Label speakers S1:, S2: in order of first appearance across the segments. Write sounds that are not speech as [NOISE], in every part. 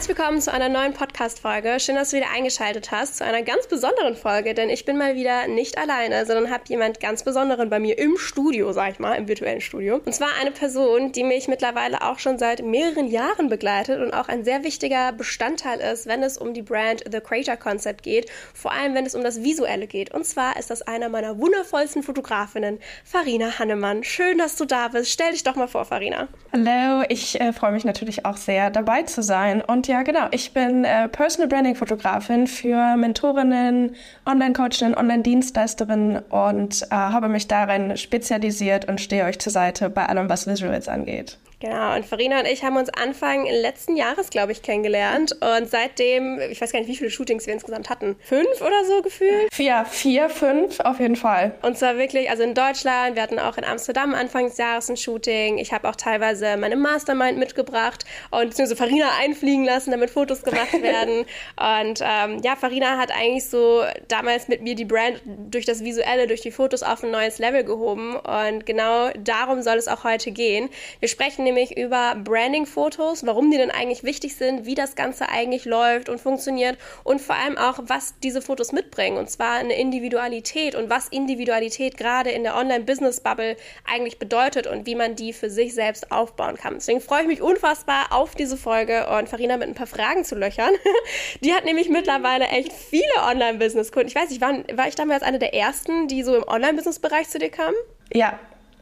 S1: Herzlich willkommen zu einer neuen Podcast-Folge. Schön, dass du wieder eingeschaltet hast, zu einer ganz besonderen Folge, denn ich bin mal wieder nicht alleine, sondern habe jemand ganz Besonderen bei mir im Studio, sag ich mal, im virtuellen Studio. Und zwar eine Person, die mich mittlerweile auch schon seit mehreren Jahren begleitet und auch ein sehr wichtiger Bestandteil ist, wenn es um die Brand The Creator Concept geht, vor allem wenn es um das Visuelle geht. Und zwar ist das einer meiner wundervollsten Fotografinnen, Farina Hannemann. Schön, dass du da bist. Stell dich doch mal vor, Farina.
S2: Hallo, ich äh, freue mich natürlich auch sehr, dabei zu sein und ja, genau. Ich bin äh, Personal Branding Fotografin für Mentorinnen, Online-Coachinnen, Online-Dienstleisterinnen und äh, habe mich darin spezialisiert und stehe euch zur Seite bei allem, was Visuals angeht.
S1: Genau, und Farina und ich haben uns Anfang letzten Jahres, glaube ich, kennengelernt. Und seitdem, ich weiß gar nicht, wie viele Shootings wir insgesamt hatten. Fünf oder so gefühlt?
S2: Vier, vier, fünf, auf jeden Fall.
S1: Und zwar wirklich, also in Deutschland, wir hatten auch in Amsterdam Anfang des Jahres ein Shooting. Ich habe auch teilweise meine Mastermind mitgebracht und beziehungsweise Farina [LAUGHS] einfliegen lassen, damit Fotos gemacht [LAUGHS] werden. und ähm, ja, Farina hat eigentlich so damals mit mir die Brand durch das Visuelle, durch die Fotos auf ein neues Level gehoben. Und genau darum soll es auch heute gehen. Wir sprechen nämlich über Branding-Fotos, warum die denn eigentlich wichtig sind, wie das Ganze eigentlich läuft und funktioniert und vor allem auch, was diese Fotos mitbringen. Und zwar eine Individualität und was Individualität gerade in der Online-Business-Bubble eigentlich bedeutet und wie man die für sich selbst aufbauen kann. Deswegen freue ich mich unfassbar auf diese Folge und Farina mit ein paar Fragen zu löchern. [LAUGHS] Die hat nämlich mittlerweile echt viele Online-Business-Kunden. Ich weiß nicht, war, war ich damals eine der ersten, die so im Online-Business-Bereich zu dir kamen?
S2: Ja,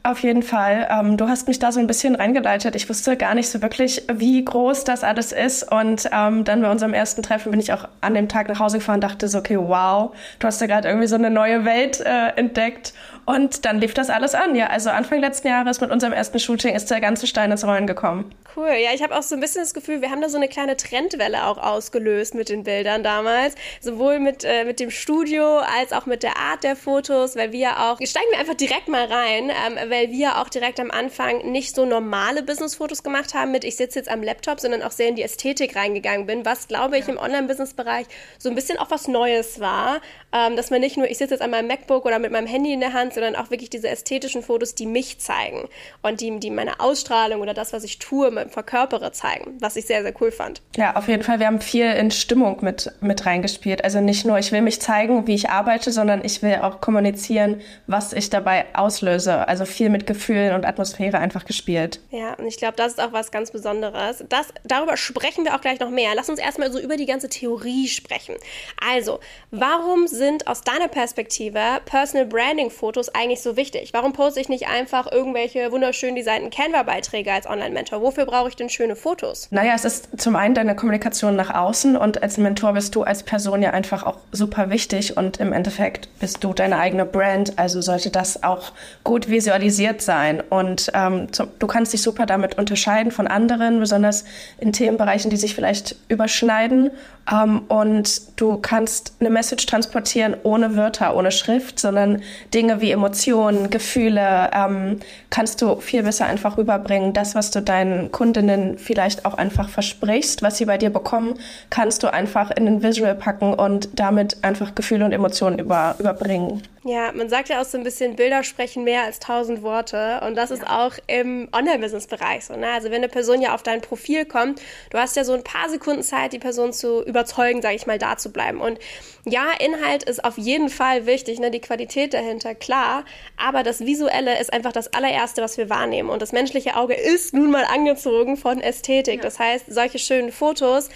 S2: auf jeden Fall. Ähm, du hast mich da so ein bisschen reingeleitet. Ich wusste gar nicht so wirklich, wie groß das alles ist. Und ähm, dann bei unserem ersten Treffen bin ich auch an dem Tag nach Hause gefahren und dachte so, okay, wow, du hast da gerade irgendwie so eine neue Welt äh, entdeckt. Und dann lief das alles an. Ja, also Anfang letzten Jahres mit unserem ersten Shooting ist der ganze Stein ins Rollen gekommen.
S1: Cool. Ja, ich habe auch so ein bisschen das Gefühl, wir haben da so eine kleine Trendwelle auch ausgelöst mit den Bildern damals. Sowohl mit, äh, mit dem Studio als auch mit der Art der Fotos, weil wir auch, steigen wir einfach direkt mal rein, ähm, weil wir auch direkt am Anfang nicht so normale Business-Fotos gemacht haben mit, ich sitze jetzt am Laptop, sondern auch sehr in die Ästhetik reingegangen bin, was, glaube ich, im Online-Business-Bereich so ein bisschen auch was Neues war, ähm, dass man nicht nur, ich sitze jetzt an meinem MacBook oder mit meinem Handy in der Hand, sondern auch wirklich diese ästhetischen Fotos, die mich zeigen und die, die meine Ausstrahlung oder das, was ich tue, verkörpere, zeigen, was ich sehr, sehr cool fand.
S2: Ja, auf jeden Fall. Wir haben viel in Stimmung mit, mit reingespielt. Also nicht nur, ich will mich zeigen, wie ich arbeite, sondern ich will auch kommunizieren, was ich dabei auslöse. Also viel mit Gefühlen und Atmosphäre einfach gespielt.
S1: Ja, und ich glaube, das ist auch was ganz Besonderes. Das, darüber sprechen wir auch gleich noch mehr. Lass uns erstmal so über die ganze Theorie sprechen. Also, warum sind aus deiner Perspektive Personal Branding Fotos eigentlich so wichtig? Warum poste ich nicht einfach irgendwelche wunderschön designten Canva-Beiträge als Online-Mentor? Wofür brauche ich denn schöne Fotos?
S2: Naja, es ist zum einen deine Kommunikation nach außen und als Mentor bist du als Person ja einfach auch super wichtig und im Endeffekt bist du deine eigene Brand, also sollte das auch gut visualisiert sein und ähm, zum, du kannst dich super damit unterscheiden von anderen, besonders in Themenbereichen, die sich vielleicht überschneiden ähm, und du kannst eine Message transportieren ohne Wörter, ohne Schrift, sondern Dinge wie Emotionen, Gefühle ähm, kannst du viel besser einfach rüberbringen. Das, was du deinen Kundinnen vielleicht auch einfach versprichst, was sie bei dir bekommen, kannst du einfach in den Visual packen und damit einfach Gefühle und Emotionen über, überbringen.
S1: Ja, man sagt ja auch so ein bisschen, Bilder sprechen mehr als tausend Worte. Und das ist auch im Online-Business-Bereich so. Ne? Also wenn eine Person ja auf dein Profil kommt, du hast ja so ein paar Sekunden Zeit, die Person zu überzeugen, sage ich mal, da zu bleiben. Und ja, Inhalt ist auf jeden Fall wichtig, ne? die Qualität dahinter, klar. Aber das Visuelle ist einfach das allererste, was wir wahrnehmen. Und das menschliche Auge ist nun mal angezogen von Ästhetik. Ja. Das heißt, solche schönen Fotos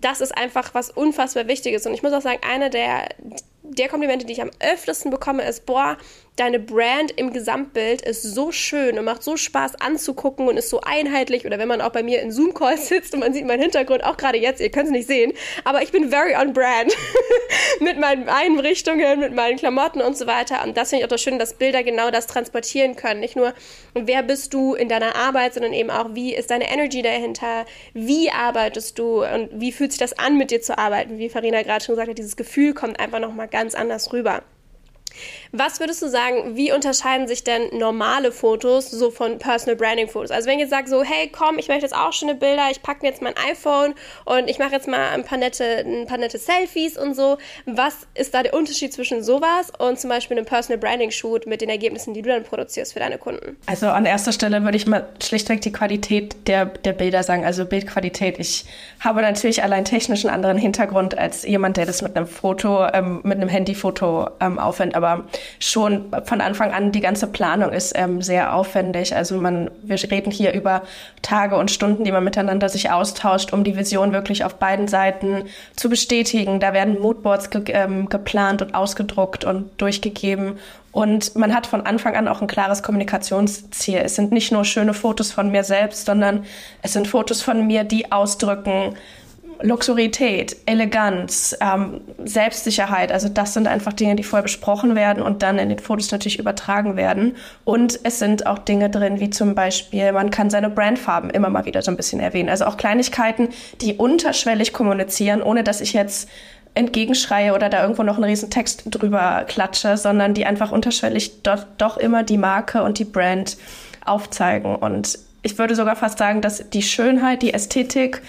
S1: das ist einfach was unfassbar Wichtiges. Und ich muss auch sagen, eine der, der Komplimente, die ich am öftesten bekomme, ist, boah, deine Brand im Gesamtbild ist so schön und macht so Spaß anzugucken und ist so einheitlich. Oder wenn man auch bei mir in Zoom-Calls [LAUGHS] sitzt und man sieht meinen Hintergrund, auch gerade jetzt, ihr könnt es nicht sehen, aber ich bin very on brand [LAUGHS] mit meinen Einrichtungen, mit meinen Klamotten und so weiter. Und das finde ich auch das Schöne, dass Bilder genau das transportieren können. Nicht nur, wer bist du in deiner Arbeit, sondern eben auch, wie ist deine Energy dahinter, wie arbeitest du und wie fühlt sich das an, mit dir zu arbeiten. Wie Farina gerade schon gesagt hat, dieses Gefühl kommt einfach nochmal ganz anders rüber. Was würdest du sagen, wie unterscheiden sich denn normale Fotos so von Personal Branding Fotos? Also wenn ich jetzt sage so, hey, komm, ich möchte jetzt auch schöne Bilder, ich packe mir jetzt mein iPhone und ich mache jetzt mal ein paar, nette, ein paar nette Selfies und so. Was ist da der Unterschied zwischen sowas und zum Beispiel einem Personal Branding Shoot mit den Ergebnissen, die du dann produzierst für deine Kunden?
S2: Also an erster Stelle würde ich mal schlichtweg die Qualität der, der Bilder sagen, also Bildqualität. Ich habe natürlich allein technisch einen anderen Hintergrund als jemand, der das mit einem Foto, ähm, mit einem Handyfoto ähm, aufwendet, aber schon von Anfang an die ganze Planung ist ähm, sehr aufwendig. Also man, wir reden hier über Tage und Stunden, die man miteinander sich austauscht, um die Vision wirklich auf beiden Seiten zu bestätigen. Da werden Moodboards ge ähm, geplant und ausgedruckt und durchgegeben. Und man hat von Anfang an auch ein klares Kommunikationsziel. Es sind nicht nur schöne Fotos von mir selbst, sondern es sind Fotos von mir, die ausdrücken, Luxurität, Eleganz, ähm, Selbstsicherheit, also das sind einfach Dinge, die voll besprochen werden und dann in den Fotos natürlich übertragen werden. Und es sind auch Dinge drin, wie zum Beispiel, man kann seine Brandfarben immer mal wieder so ein bisschen erwähnen. Also auch Kleinigkeiten, die unterschwellig kommunizieren, ohne dass ich jetzt entgegenschreie oder da irgendwo noch einen riesen Text drüber klatsche, sondern die einfach unterschwellig dort doch immer die Marke und die Brand aufzeigen. Und ich würde sogar fast sagen, dass die Schönheit, die Ästhetik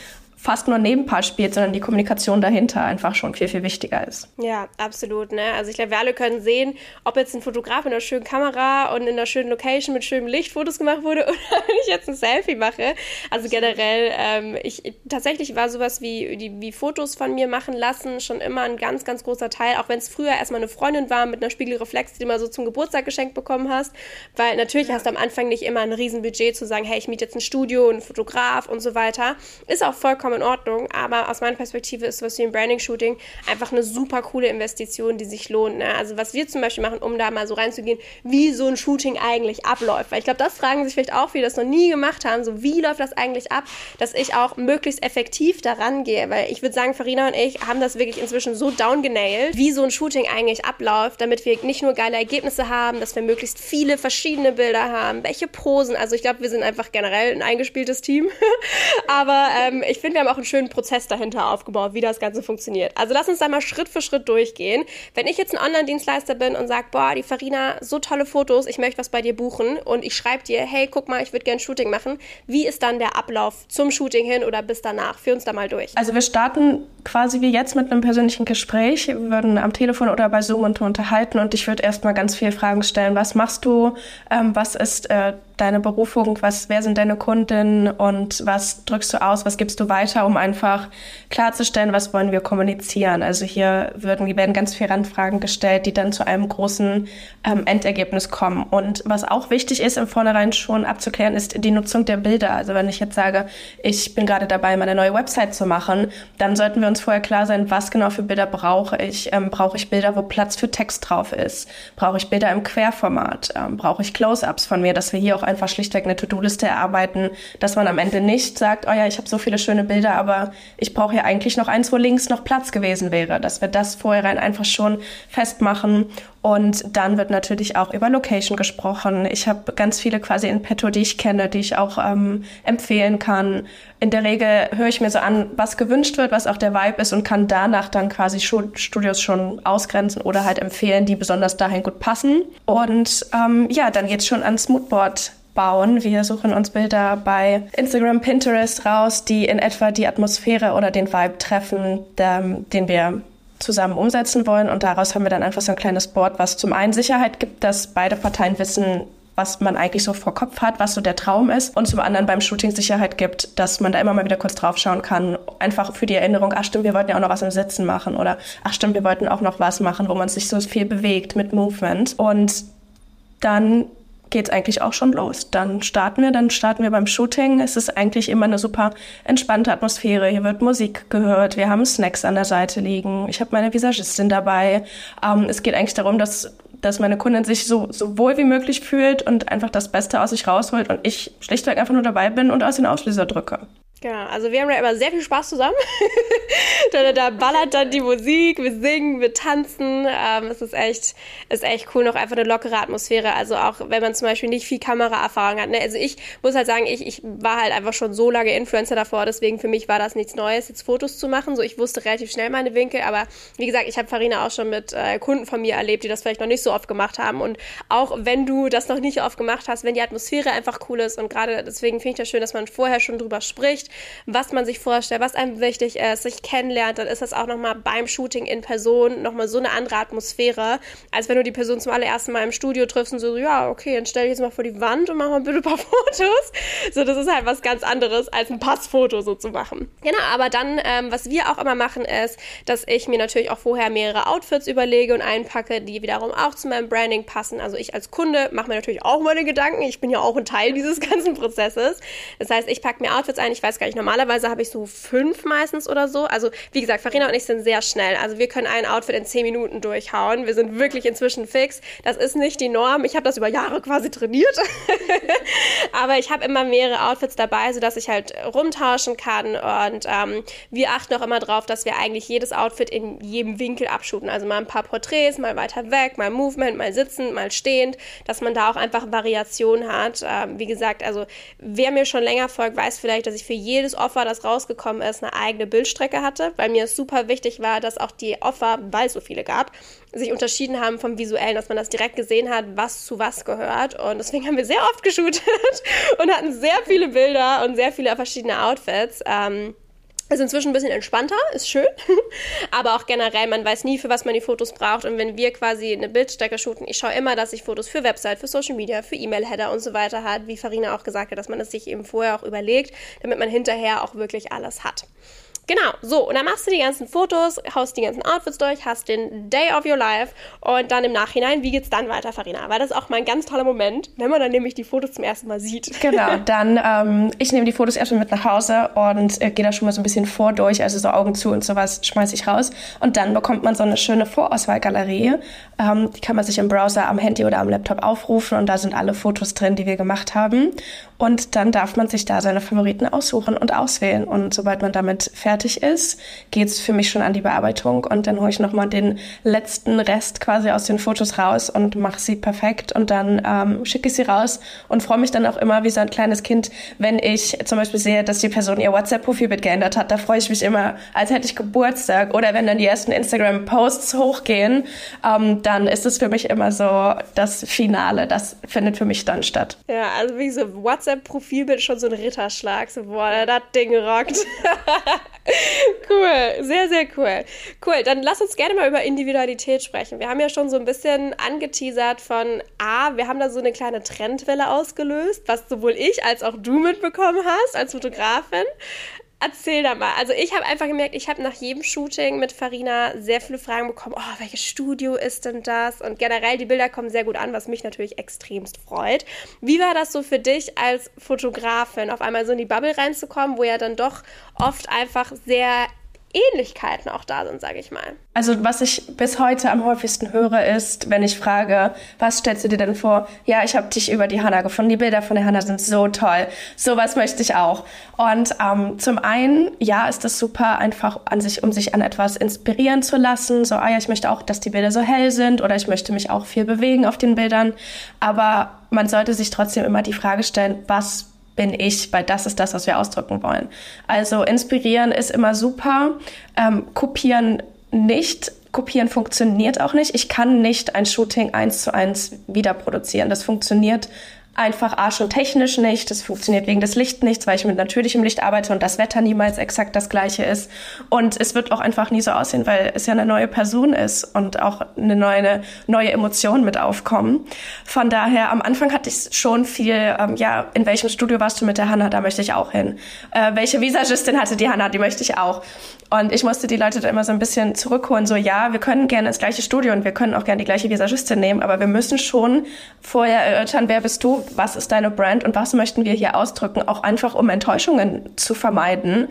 S2: fast nur Nebenpart spielt, sondern die Kommunikation dahinter einfach schon viel, viel wichtiger ist.
S1: Ja, absolut. Ne? Also ich glaube, wir alle können sehen, ob jetzt ein Fotograf mit einer schönen Kamera und in einer schönen Location mit schönem Licht Fotos gemacht wurde [LAUGHS] oder wenn ich jetzt ein Selfie mache. Also generell, ähm, ich tatsächlich war sowas wie, die, wie Fotos von mir machen lassen schon immer ein ganz, ganz großer Teil, auch wenn es früher erstmal eine Freundin war mit einer Spiegelreflex, die du mal so zum Geburtstag geschenkt bekommen hast. Weil natürlich ja. hast du am Anfang nicht immer ein Riesenbudget zu sagen, hey, ich miete jetzt ein Studio, einen Fotograf und so weiter. Ist auch vollkommen in Ordnung, aber aus meiner Perspektive ist sowas wie ein Branding-Shooting einfach eine super coole Investition, die sich lohnt. Ne? Also was wir zum Beispiel machen, um da mal so reinzugehen, wie so ein Shooting eigentlich abläuft. Weil ich glaube, das fragen sich vielleicht auch viele, das noch nie gemacht haben, so wie läuft das eigentlich ab, dass ich auch möglichst effektiv daran gehe. Weil ich würde sagen, Farina und ich haben das wirklich inzwischen so downgenailt, wie so ein Shooting eigentlich abläuft, damit wir nicht nur geile Ergebnisse haben, dass wir möglichst viele verschiedene Bilder haben, welche Posen. Also ich glaube, wir sind einfach generell ein eingespieltes Team. [LAUGHS] aber ähm, ich finde, wir haben auch einen schönen Prozess dahinter aufgebaut, wie das Ganze funktioniert. Also lass uns da mal Schritt für Schritt durchgehen. Wenn ich jetzt ein Online-Dienstleister bin und sage, boah, die Farina, so tolle Fotos, ich möchte was bei dir buchen und ich schreibe dir, hey, guck mal, ich würde gerne Shooting machen. Wie ist dann der Ablauf zum Shooting hin oder bis danach? Führ uns da mal durch.
S2: Also wir starten quasi wie jetzt mit einem persönlichen Gespräch. Wir würden am Telefon oder bei Zoom unterhalten und ich würde erstmal ganz viele Fragen stellen. Was machst du? Ähm, was ist äh, deine Berufung, was, wer sind deine Kunden und was drückst du aus, was gibst du weiter, um einfach klarzustellen, was wollen wir kommunizieren. Also hier würden, werden ganz viele Randfragen gestellt, die dann zu einem großen ähm, Endergebnis kommen. Und was auch wichtig ist, im Vornherein schon abzuklären, ist die Nutzung der Bilder. Also wenn ich jetzt sage, ich bin gerade dabei, meine neue Website zu machen, dann sollten wir uns vorher klar sein, was genau für Bilder brauche ich. Ähm, brauche ich Bilder, wo Platz für Text drauf ist? Brauche ich Bilder im Querformat? Ähm, brauche ich Close-ups von mir, dass wir hier auch einfach schlichtweg eine To-Do-Liste erarbeiten, dass man am Ende nicht sagt, oh ja, ich habe so viele schöne Bilder, aber ich brauche ja eigentlich noch eins, wo links noch Platz gewesen wäre, dass wir das vorher einfach schon festmachen und dann wird natürlich auch über Location gesprochen. Ich habe ganz viele quasi in petto, die ich kenne, die ich auch ähm, empfehlen kann. In der Regel höre ich mir so an, was gewünscht wird, was auch der Vibe ist und kann danach dann quasi Studios schon ausgrenzen oder halt empfehlen, die besonders dahin gut passen. Und ähm, ja, dann geht's schon ans Moodboard bauen. Wir suchen uns Bilder bei Instagram, Pinterest raus, die in etwa die Atmosphäre oder den Vibe treffen, den wir zusammen umsetzen wollen. Und daraus haben wir dann einfach so ein kleines Board, was zum einen Sicherheit gibt, dass beide Parteien wissen, was man eigentlich so vor Kopf hat, was so der Traum ist. Und zum anderen beim Shooting Sicherheit gibt, dass man da immer mal wieder kurz drauf schauen kann. Einfach für die Erinnerung, ach stimmt, wir wollten ja auch noch was im Sitzen machen. Oder ach stimmt, wir wollten auch noch was machen, wo man sich so viel bewegt mit Movement. Und dann geht es eigentlich auch schon los. Dann starten wir, dann starten wir beim Shooting. Es ist eigentlich immer eine super entspannte Atmosphäre. Hier wird Musik gehört, wir haben Snacks an der Seite liegen. Ich habe meine Visagistin dabei. Ähm, es geht eigentlich darum, dass dass meine Kundin sich so, so wohl wie möglich fühlt und einfach das Beste aus sich rausholt und ich schlichtweg einfach nur dabei bin und aus den Auslöser drücke.
S1: Genau, also wir haben ja immer sehr viel Spaß zusammen. [LAUGHS] da, da, ballert dann die Musik, wir singen, wir tanzen. Ähm, es ist echt, ist echt cool, noch einfach eine lockere Atmosphäre. Also auch wenn man zum Beispiel nicht viel Kameraerfahrung hat. Ne? Also ich muss halt sagen, ich, ich war halt einfach schon so lange Influencer davor, deswegen für mich war das nichts Neues, jetzt Fotos zu machen. So, ich wusste relativ schnell meine Winkel, aber wie gesagt, ich habe Farina auch schon mit äh, Kunden von mir erlebt, die das vielleicht noch nicht so oft gemacht haben. Und auch wenn du das noch nicht oft gemacht hast, wenn die Atmosphäre einfach cool ist und gerade deswegen finde ich das schön, dass man vorher schon drüber spricht was man sich vorstellt, was einem wichtig ist, sich kennenlernt, dann ist das auch nochmal beim Shooting in Person nochmal so eine andere Atmosphäre, als wenn du die Person zum allerersten Mal im Studio triffst und so, ja, okay, dann stell dich jetzt mal vor die Wand und mach mal bitte ein paar [LAUGHS] Fotos. So, das ist halt was ganz anderes, als ein Passfoto so zu machen. Genau, aber dann, ähm, was wir auch immer machen, ist, dass ich mir natürlich auch vorher mehrere Outfits überlege und einpacke, die wiederum auch zu meinem Branding passen. Also ich als Kunde mache mir natürlich auch meine Gedanken. Ich bin ja auch ein Teil dieses [LAUGHS] ganzen Prozesses. Das heißt, ich packe mir Outfits ein. Ich weiß gar nicht, normalerweise habe ich so fünf meistens oder so. Also wie gesagt, Farina und ich sind sehr schnell. Also wir können ein Outfit in zehn Minuten durchhauen. Wir sind wirklich inzwischen fix. Das ist nicht die Norm. Ich habe das über Jahre quasi trainiert. [LAUGHS] Aber ich habe immer mehrere Outfits dabei, sodass ich halt rumtauschen kann. Und ähm, wir achten auch immer darauf, dass wir eigentlich jedes Outfit in jedem Winkel abschuten. Also mal ein paar Porträts, mal weiter weg, mal Movement, mal sitzend, mal stehend, dass man da auch einfach Variation hat. Ähm, wie gesagt, also wer mir schon länger folgt, weiß vielleicht, dass ich für jedes Offer, das rausgekommen ist, eine eigene Bildstrecke hatte, weil mir es super wichtig war, dass auch die Offer, weil es so viele gab, sich unterschieden haben vom Visuellen, dass man das direkt gesehen hat, was zu was gehört. Und deswegen haben wir sehr oft geshootet [LAUGHS] und hatten sehr viele Bilder und sehr viele verschiedene Outfits. Ähm, ist inzwischen ein bisschen entspannter, ist schön. [LAUGHS] Aber auch generell, man weiß nie, für was man die Fotos braucht. Und wenn wir quasi eine Bildstrecke shooten, ich schaue immer, dass ich Fotos für Website, für Social Media, für E-Mail-Header und so weiter hat, wie Farina auch gesagt hat, dass man es sich eben vorher auch überlegt, damit man hinterher auch wirklich alles hat. Genau, so, und dann machst du die ganzen Fotos, haust die ganzen Outfits durch, hast den Day of Your Life und dann im Nachhinein, wie geht's dann weiter, Farina? Weil das ist auch mal ein ganz toller Moment, wenn man dann nämlich die Fotos zum ersten Mal sieht. [LAUGHS]
S2: Genau, dann, ähm, ich nehme die Fotos erstmal mit nach Hause und äh, gehe da schon mal so ein bisschen vor durch, also so Augen zu und sowas schmeiße ich raus. Und dann bekommt man so eine schöne Vorauswahlgalerie. Ähm, die kann man sich im Browser am Handy oder am Laptop aufrufen und da sind alle Fotos drin, die wir gemacht haben. Und dann darf man sich da seine Favoriten aussuchen und auswählen. Und sobald man damit fertig ist, geht's für mich schon an die Bearbeitung. Und dann hole ich nochmal den letzten Rest quasi aus den Fotos raus und mache sie perfekt. Und dann ähm, schicke ich sie raus und freue mich dann auch immer wie so ein kleines Kind, wenn ich zum Beispiel sehe, dass die Person ihr WhatsApp-Profilbild geändert hat. Da freue ich mich immer, als hätte ich Geburtstag. Oder wenn dann die ersten Instagram-Posts hochgehen, ähm, dann ist es für mich immer so das Finale. Das findet für mich dann statt.
S1: Ja, also wie so WhatsApp WhatsApp-Profilbild schon so ein Ritterschlag. So, boah, das Ding rockt. [LAUGHS] cool, sehr, sehr cool. Cool, dann lass uns gerne mal über Individualität sprechen. Wir haben ja schon so ein bisschen angeteasert von, A, wir haben da so eine kleine Trendwelle ausgelöst, was sowohl ich als auch du mitbekommen hast als Fotografin. Erzähl da mal. Also ich habe einfach gemerkt, ich habe nach jedem Shooting mit Farina sehr viele Fragen bekommen. Oh, welches Studio ist denn das? Und generell, die Bilder kommen sehr gut an, was mich natürlich extremst freut. Wie war das so für dich als Fotografin, auf einmal so in die Bubble reinzukommen, wo ja dann doch oft einfach sehr Ähnlichkeiten auch da sind, sage ich mal.
S2: Also was ich bis heute am häufigsten höre, ist, wenn ich frage, was stellst du dir denn vor? Ja, ich habe dich über die Hanna gefunden. Die Bilder von der Hanna sind so toll. Sowas möchte ich auch. Und ähm, zum einen, ja, ist das super, einfach an sich, um sich an etwas inspirieren zu lassen. So, ah ja, ich möchte auch, dass die Bilder so hell sind oder ich möchte mich auch viel bewegen auf den Bildern. Aber man sollte sich trotzdem immer die Frage stellen, was bin ich, weil das ist das, was wir ausdrücken wollen. Also inspirieren ist immer super, ähm, kopieren nicht. Kopieren funktioniert auch nicht. Ich kann nicht ein Shooting eins zu eins wieder produzieren. Das funktioniert einfach A schon technisch nicht. Das funktioniert wegen des Lichts nicht, weil ich mit natürlichem Licht arbeite und das Wetter niemals exakt das gleiche ist. Und es wird auch einfach nie so aussehen, weil es ja eine neue Person ist und auch eine neue, neue Emotion mit aufkommen. Von daher, am Anfang hatte ich schon viel, ähm, ja, in welchem Studio warst du mit der Hanna? Da möchte ich auch hin. Äh, welche Visagistin hatte die Hanna? Die möchte ich auch. Und ich musste die Leute da immer so ein bisschen zurückholen, so ja, wir können gerne ins gleiche Studio und wir können auch gerne die gleiche Visagistin nehmen, aber wir müssen schon vorher erörtern, wer bist du, was ist deine Brand und was möchten wir hier ausdrücken, auch einfach um Enttäuschungen zu vermeiden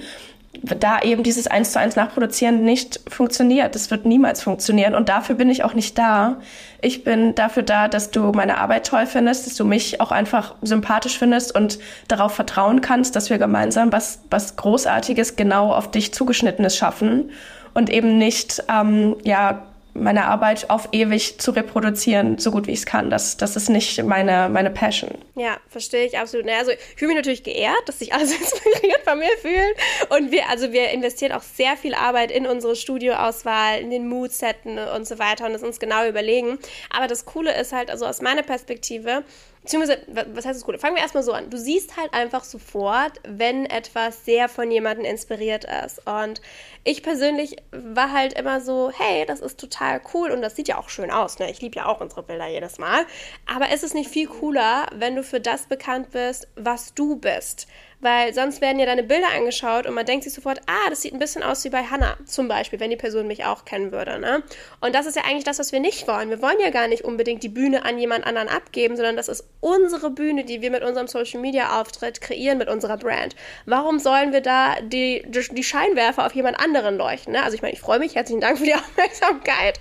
S2: da eben dieses eins zu eins Nachproduzieren nicht funktioniert. Das wird niemals funktionieren und dafür bin ich auch nicht da. Ich bin dafür da, dass du meine Arbeit toll findest, dass du mich auch einfach sympathisch findest und darauf vertrauen kannst, dass wir gemeinsam was, was Großartiges genau auf dich zugeschnittenes schaffen und eben nicht, ähm, ja, meine Arbeit auf ewig zu reproduzieren, so gut wie ich es kann. Das, das ist nicht meine, meine Passion.
S1: Ja, verstehe ich absolut. Also ich fühle mich natürlich geehrt, dass sich alle [LAUGHS] so inspiriert von mir fühlen. Und wir, also wir investieren auch sehr viel Arbeit in unsere Studioauswahl, in den Moodsetten und so weiter und das uns genau überlegen. Aber das Coole ist halt, also aus meiner Perspektive, beziehungsweise, was heißt das Gute? Fangen wir erstmal so an. Du siehst halt einfach sofort, wenn etwas sehr von jemandem inspiriert ist. Und ich persönlich war halt immer so, hey, das ist total cool und das sieht ja auch schön aus. Ne? Ich liebe ja auch unsere Bilder jedes Mal. Aber ist es nicht viel cooler, wenn du für das bekannt bist, was du bist? Weil sonst werden ja deine Bilder angeschaut und man denkt sich sofort, ah, das sieht ein bisschen aus wie bei Hannah zum Beispiel, wenn die Person mich auch kennen würde. Ne? Und das ist ja eigentlich das, was wir nicht wollen. Wir wollen ja gar nicht unbedingt die Bühne an jemand anderen abgeben, sondern das ist unsere Bühne, die wir mit unserem Social Media Auftritt kreieren, mit unserer Brand. Warum sollen wir da die, die Scheinwerfer auf jemand anderen leuchten? Ne? Also ich meine, ich freue mich, herzlichen Dank für die [LAUGHS] Aufmerksamkeit,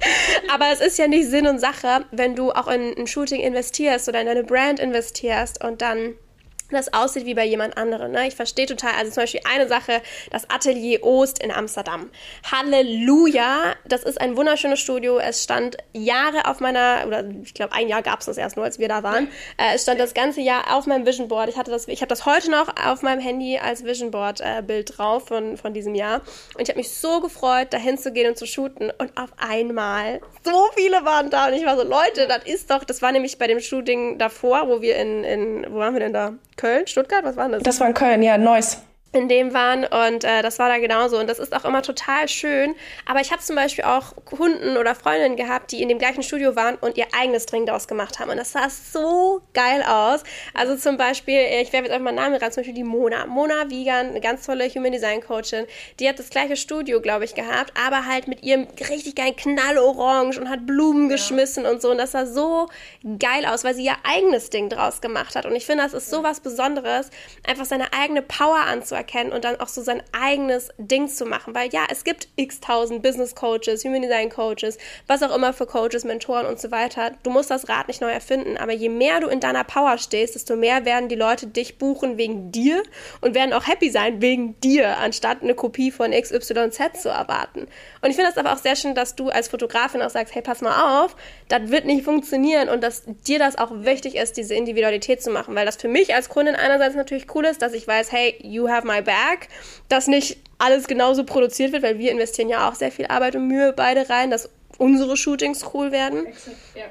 S1: aber es ist ja nicht Sinn und Sache, wenn du auch in ein Shooting investierst oder in deine Brand investierst und dann das aussieht wie bei jemand anderem. Ne? Ich verstehe total, also zum Beispiel eine Sache, das Atelier Oost in Amsterdam. Halleluja! Das ist ein wunderschönes Studio. Es stand Jahre auf meiner, oder ich glaube ein Jahr gab es das erst nur, als wir da waren. Äh, es stand das ganze Jahr auf meinem Vision Board. Ich hatte das, ich habe das heute noch auf meinem Handy als Vision Board äh, Bild drauf von, von diesem Jahr. Und ich habe mich so gefreut, dahin zu gehen und zu shooten. Und auf einmal, so viele waren da. Und ich war so, Leute, das ist doch, das war nämlich bei dem Shooting davor, wo wir in, in wo waren wir denn da? Köln, Stuttgart, was war das?
S2: Das war in Köln, ja, Neuss
S1: in dem waren und äh, das war da genauso und das ist auch immer total schön. Aber ich habe zum Beispiel auch Kunden oder Freundinnen gehabt, die in dem gleichen Studio waren und ihr eigenes Drink daraus gemacht haben und das sah so geil aus. Also zum Beispiel, ich werfe jetzt einfach mal einen Namen rein, zum Beispiel die Mona. Mona Wiegand, eine ganz tolle Human Design Coachin, die hat das gleiche Studio, glaube ich, gehabt, aber halt mit ihrem richtig geilen Knallorange und hat Blumen ja. geschmissen und so und das sah so geil aus, weil sie ihr eigenes Ding draus gemacht hat und ich finde, das ist so was Besonderes, einfach seine eigene Power anzuerkennen erkennen und dann auch so sein eigenes Ding zu machen. Weil ja, es gibt x tausend Business Coaches, Human Design Coaches, was auch immer für Coaches, Mentoren und so weiter. Du musst das Rad nicht neu erfinden, aber je mehr du in deiner Power stehst, desto mehr werden die Leute dich buchen wegen dir und werden auch happy sein wegen dir, anstatt eine Kopie von XYZ zu erwarten. Und ich finde das aber auch sehr schön, dass du als Fotografin auch sagst, hey, pass mal auf, das wird nicht funktionieren und dass dir das auch wichtig ist, diese Individualität zu machen, weil das für mich als Kundin einerseits natürlich cool ist, dass ich weiß, hey, you have my back, dass nicht alles genauso produziert wird, weil wir investieren ja auch sehr viel Arbeit und Mühe beide rein, dass unsere Shootings cool werden. Exakt, ja.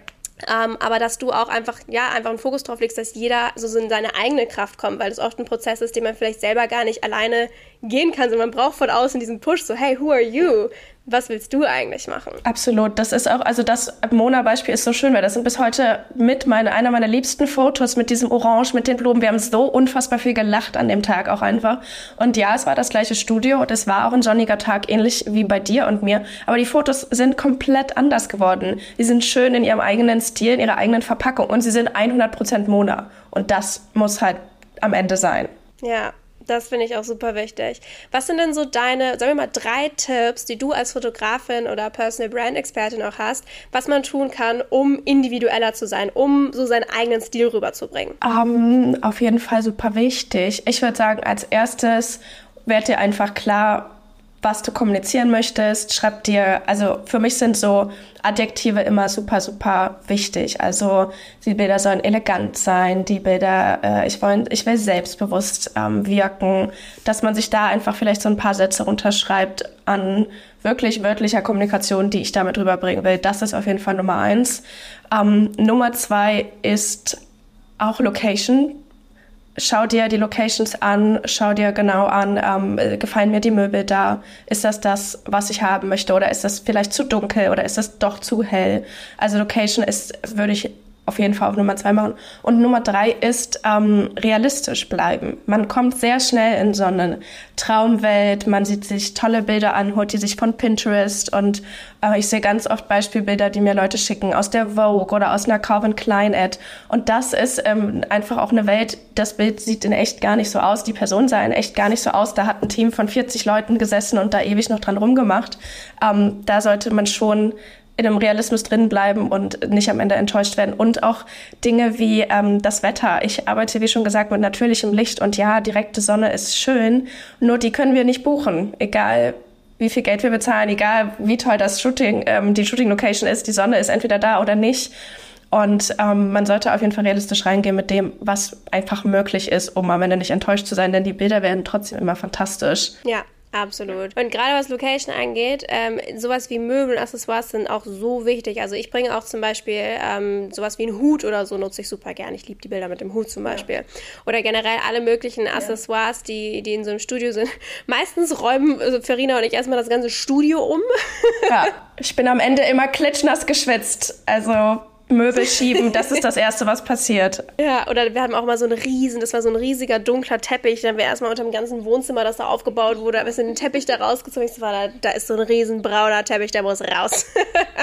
S1: Ähm, aber dass du auch einfach, ja, einfach einen Fokus drauf legst, dass jeder so in seine eigene Kraft kommt, weil das oft ein Prozess ist, den man vielleicht selber gar nicht alleine gehen kann, sondern man braucht von außen diesen Push, so, hey, who are you? was willst du eigentlich machen?
S2: Absolut. Das ist auch, also das Mona-Beispiel ist so schön, weil das sind bis heute mit meine, einer meiner liebsten Fotos mit diesem Orange, mit den Blumen. Wir haben so unfassbar viel gelacht an dem Tag auch einfach. Und ja, es war das gleiche Studio und es war auch ein sonniger Tag, ähnlich wie bei dir und mir. Aber die Fotos sind komplett anders geworden. Sie sind schön in ihrem eigenen Stil, in ihrer eigenen Verpackung und sie sind 100% Mona. Und das muss halt am Ende sein.
S1: Ja, das finde ich auch super wichtig. Was sind denn so deine, sagen wir mal, drei Tipps, die du als Fotografin oder Personal Brand Expertin auch hast, was man tun kann, um individueller zu sein, um so seinen eigenen Stil rüberzubringen?
S2: Um, auf jeden Fall super wichtig. Ich würde sagen, als erstes werd dir einfach klar, was du kommunizieren möchtest. Schreib dir, also für mich sind so Adjektive immer super, super wichtig. Also die Bilder sollen elegant sein, die Bilder, äh, ich, will, ich will selbstbewusst ähm, wirken, dass man sich da einfach vielleicht so ein paar Sätze runterschreibt an wirklich wörtlicher Kommunikation, die ich damit rüberbringen will. Das ist auf jeden Fall Nummer eins. Ähm, Nummer zwei ist auch Location schau dir die Locations an, schau dir genau an, ähm, gefallen mir die Möbel da, ist das das, was ich haben möchte? Oder ist das vielleicht zu dunkel? Oder ist das doch zu hell? Also Location ist, würde ich auf jeden Fall auf Nummer zwei machen. Und Nummer drei ist ähm, realistisch bleiben. Man kommt sehr schnell in so eine Traumwelt, man sieht sich tolle Bilder an, holt die sich von Pinterest und äh, ich sehe ganz oft Beispielbilder, die mir Leute schicken aus der Vogue oder aus einer Calvin Klein Ad. Und das ist ähm, einfach auch eine Welt, das Bild sieht in echt gar nicht so aus, die Person sah in echt gar nicht so aus. Da hat ein Team von 40 Leuten gesessen und da ewig noch dran rumgemacht. Ähm, da sollte man schon in einem Realismus drin bleiben und nicht am Ende enttäuscht werden. Und auch Dinge wie ähm, das Wetter. Ich arbeite, wie schon gesagt, mit natürlichem Licht und ja, direkte Sonne ist schön, nur die können wir nicht buchen. Egal wie viel Geld wir bezahlen, egal wie toll das Shooting, ähm, die Shooting-Location ist, die Sonne ist entweder da oder nicht. Und ähm, man sollte auf jeden Fall realistisch reingehen mit dem, was einfach möglich ist, um am Ende nicht enttäuscht zu sein, denn die Bilder werden trotzdem immer fantastisch.
S1: Ja, Absolut. Und gerade was Location angeht, ähm, sowas wie Möbel und Accessoires sind auch so wichtig. Also ich bringe auch zum Beispiel ähm, sowas wie einen Hut oder so nutze ich super gern. Ich liebe die Bilder mit dem Hut zum Beispiel. Ja. Oder generell alle möglichen Accessoires, die, die in so einem Studio sind. [LAUGHS] Meistens räumen also Ferina und ich erstmal das ganze Studio um.
S2: ja, [LAUGHS] ich bin am Ende immer klitschnass geschwitzt. Also Möbel schieben, das ist das Erste, was passiert. [LAUGHS]
S1: Ja, oder wir haben auch mal so einen riesen, das war so ein riesiger dunkler Teppich, dann wäre erstmal unter dem ganzen Wohnzimmer, das da aufgebaut wurde, ein bisschen den Teppich da rausgezogen. Ich so, da, da ist so ein riesen brauner Teppich, der muss raus.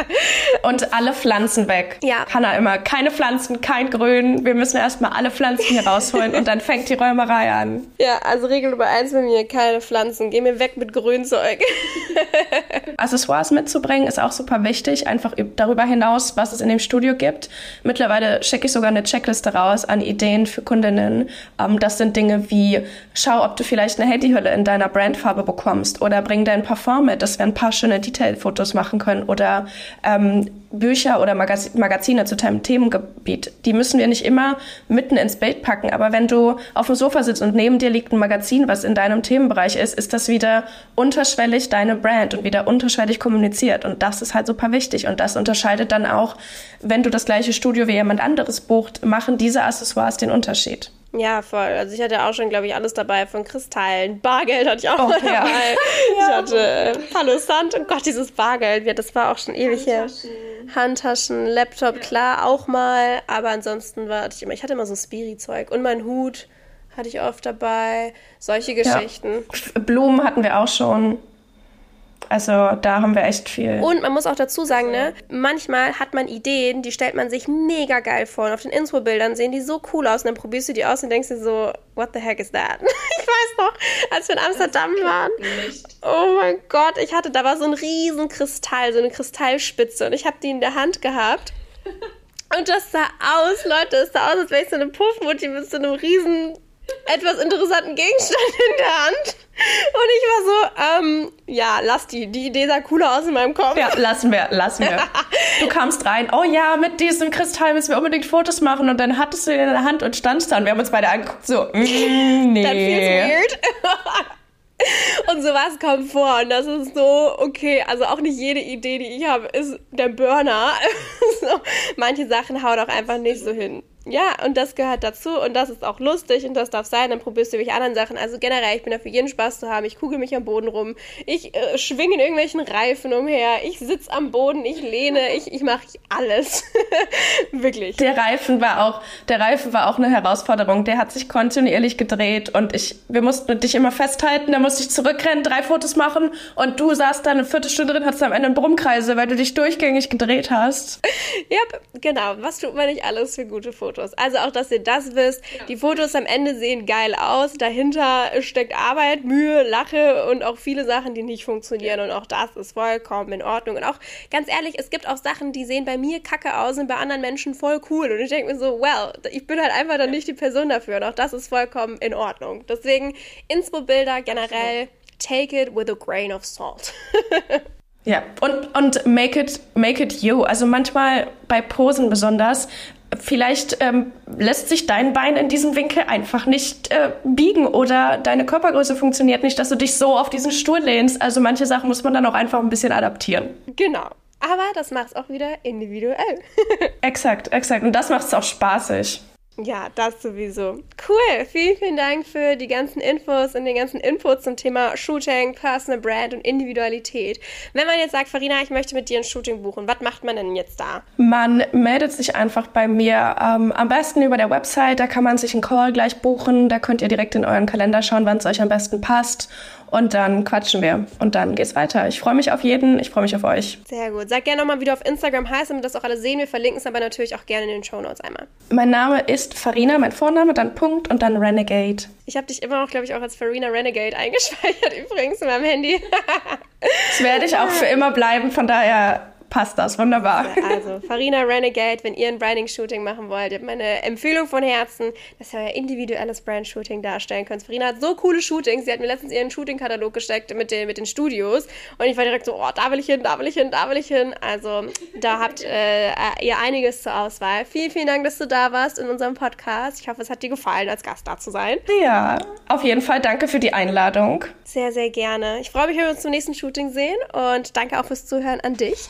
S1: [LAUGHS]
S2: Und alle Pflanzen weg. Ja. Hanna immer, keine Pflanzen, kein Grün, wir müssen erstmal alle Pflanzen hier rausholen und dann fängt die Räumerei an. [LAUGHS]
S1: Ja, also Regel Nummer eins bei mir, keine Pflanzen, geh mir weg mit Grünzeug.
S2: Accessoires mitzubringen ist auch super wichtig, einfach darüber hinaus, was es in dem Studio gibt. Mittlerweile schicke ich sogar eine Checkliste raus an Ideen für Kundinnen. Ähm, das sind Dinge wie, schau, ob du vielleicht eine Handyhülle in deiner Brandfarbe bekommst oder bring dein Parfum mit, dass wir ein paar schöne Detailfotos machen können oder ähm, Bücher oder Magaz Magazine zu deinem Themengebiet. Die müssen wir nicht immer mitten ins Bild packen, aber wenn du auf dem Sofa sitzt und neben dir liegt ein Magazin, was in deinem Themenbereich ist, ist das wieder unterschwellig deine Brand und wieder unterschwellig kommuniziert. Und das ist halt super wichtig. Und das unterscheidet dann auch, wenn du das gleiche Studio wie jemand anderes bucht, machen diese Accessoires den Unterschied.
S1: Ja, voll. Also ich hatte auch schon, glaube ich, alles dabei, von Kristallen. Bargeld hatte ich auch oh, mal ja. dabei. [LAUGHS] Ich hatte äh, Hallo Sand. Oh Gott, dieses Bargeld. Ja, das war auch schon ewig her. Handtaschen. Handtaschen, Laptop, ja. klar, auch mal. Aber ansonsten war ich immer, ich hatte immer so Spiri-Zeug. Und mein Hut hatte ich oft dabei. Solche Geschichten.
S2: Ja. Blumen hatten wir auch schon. Also da haben wir echt viel.
S1: Und man muss auch dazu sagen, ne, manchmal hat man Ideen, die stellt man sich mega geil vor. Und auf den Inspo-Bildern sehen die so cool aus. Und dann probierst du die aus und denkst dir so, what the heck is that? [LAUGHS] ich weiß noch, als wir in Amsterdam waren. Oh mein Gott, ich hatte, da war so ein riesen Kristall, so eine Kristallspitze. Und ich habe die in der Hand gehabt. Und das sah aus, Leute, es sah aus, als wäre ich so eine Puffmutti mit so einem riesen etwas interessanten Gegenstand in der Hand. Und ich war so, ähm, ja, lass die. Die Idee sah cooler aus in meinem Kopf.
S2: Ja, lassen wir, lassen wir. du kamst rein, oh ja, mit diesem Kristall müssen wir unbedingt Fotos machen. Und dann hattest du ihn in der Hand und standst da. Und wir haben uns beide angeguckt, so, mm, [LAUGHS] nee. That feels weird. [LAUGHS]
S1: Und sowas kommt vor. Und das ist so, okay, also auch nicht jede Idee, die ich habe, ist der Burner. [LAUGHS] so, manche Sachen hauen auch einfach nicht so hin. Ja, und das gehört dazu und das ist auch lustig und das darf sein, dann probierst du welche anderen Sachen. Also generell, ich bin da für jeden Spaß zu haben. Ich kugel mich am Boden rum, ich äh, schwinge in irgendwelchen Reifen umher, ich sitze am Boden, ich lehne, ich, ich mache alles. [LAUGHS] Wirklich.
S2: Der Reifen war auch, der Reifen war auch eine Herausforderung. Der hat sich kontinuierlich gedreht und ich, wir mussten dich immer festhalten, da musste ich zurückrennen, drei Fotos machen und du saßt dann eine Viertelstunde drin, hattest am Ende einen Brummkreise, weil du dich durchgängig gedreht hast. [LAUGHS]
S1: ja, genau. Was tut man nicht alles für gute Fotos? Fotos. Also auch, dass ihr das wisst. Ja. Die Fotos am Ende sehen geil aus. Dahinter steckt Arbeit, Mühe, Lache und auch viele Sachen, die nicht funktionieren. Ja. Und auch das ist vollkommen in Ordnung. Und auch ganz ehrlich, es gibt auch Sachen, die sehen bei mir kacke aus und bei anderen Menschen voll cool. Und ich denke mir so, well, ich bin halt einfach dann nicht die Person dafür. Und auch das ist vollkommen in Ordnung. Deswegen Inspo-Bilder generell, take it with a grain of salt. [LAUGHS]
S2: Ja, und, und make it, make it you. Also manchmal bei Posen besonders, vielleicht ähm, lässt sich dein Bein in diesem Winkel einfach nicht äh, biegen oder deine Körpergröße funktioniert nicht, dass du dich so auf diesen Stuhl lehnst. Also manche Sachen muss man dann auch einfach ein bisschen adaptieren.
S1: Genau. Aber das macht es auch wieder individuell. [LAUGHS]
S2: exakt, exakt. Und das macht es auch spaßig.
S1: Ja, das sowieso. Cool. Vielen, vielen Dank für die ganzen Infos und den ganzen Input zum Thema Shooting, Personal Brand und Individualität. Wenn man jetzt sagt, Farina, ich möchte mit dir ein Shooting buchen, was macht man denn jetzt da?
S2: Man meldet sich einfach bei mir. Ähm, am besten über der Website, da kann man sich einen Call gleich buchen. Da könnt ihr direkt in euren Kalender schauen, wann es euch am besten passt. Und dann quatschen wir und dann geht's weiter. Ich freue mich auf jeden, ich freue mich auf euch.
S1: Sehr gut. Sag gerne nochmal, wie du auf Instagram heißt, damit das auch alle sehen. Wir verlinken es aber natürlich auch gerne in den Show Notes einmal.
S2: Mein Name ist Farina, mein Vorname, dann Punkt und dann Renegade.
S1: Ich habe dich immer noch, glaube ich, auch als Farina Renegade [LAUGHS] eingespeichert übrigens in meinem Handy.
S2: das werde ich auch für immer bleiben, von daher passt das wunderbar.
S1: Also, Farina Renegade, wenn ihr ein Branding-Shooting machen wollt, ihr habt meine Empfehlung von Herzen, dass ihr euer individuelles Brand-Shooting darstellen könnt. Farina hat so coole Shootings. Sie hat mir letztens ihren Shooting-Katalog gesteckt mit den, mit den Studios. Und ich war direkt so, oh, da will ich hin, da will ich hin, da will ich hin. Also, da habt äh, ihr einiges zur Auswahl. Vielen, vielen Dank, dass du da warst in unserem Podcast. Ich hoffe, es hat dir gefallen, als Gast da zu sein.
S2: Ja, auf jeden Fall danke für die Einladung.
S1: Sehr, sehr gerne. Ich freue mich, wenn wir uns zum nächsten Shooting sehen und danke auch fürs Zuhören an dich.